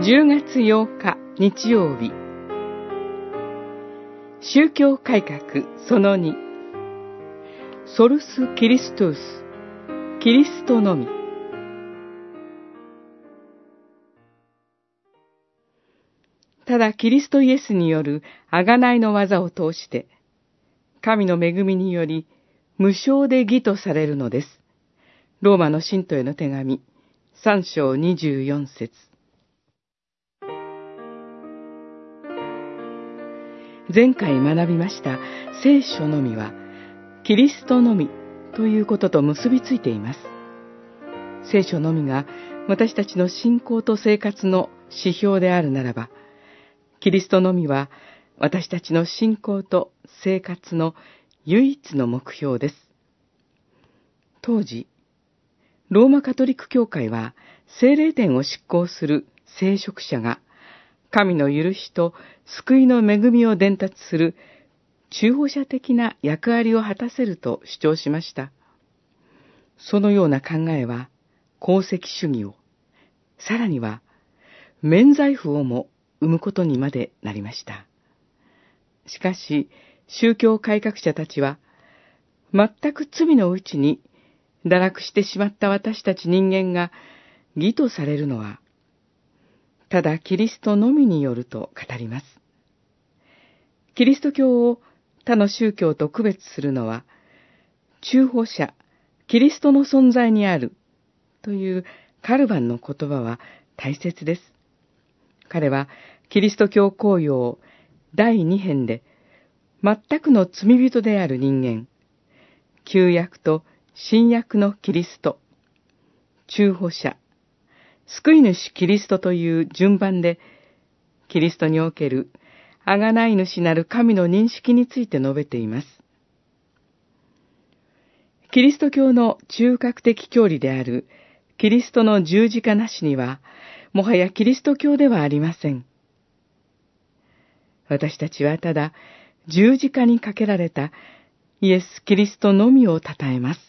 10月8日日曜日。宗教改革その2ソルス・キリストゥスキリストのみ。ただキリストイエスによる贖いの技を通して神の恵みにより無償で義とされるのです。ローマの信徒への手紙3章24節。前回学びました聖書のみは、キリストのみということと結びついています。聖書のみが私たちの信仰と生活の指標であるならば、キリストのみは私たちの信仰と生活の唯一の目標です。当時、ローマカトリック教会は聖霊典を執行する聖職者が神の許しと救いの恵みを伝達する中保者的な役割を果たせると主張しました。そのような考えは、功績主義を、さらには、免罪符をも生むことにまでなりました。しかし、宗教改革者たちは、全く罪のうちに堕落してしまった私たち人間が義とされるのは、ただキリストのみによると語ります。キリスト教を他の宗教と区別するのは、中保者、キリストの存在にあるというカルバンの言葉は大切です。彼はキリスト教公用第二編で全くの罪人である人間、旧約と新約のキリスト、中保者、救い主キリストという順番で、キリストにおける贖い主なる神の認識について述べています。キリスト教の中核的教理であるキリストの十字架なしには、もはやキリスト教ではありません。私たちはただ十字架にかけられたイエス・キリストのみを称えます。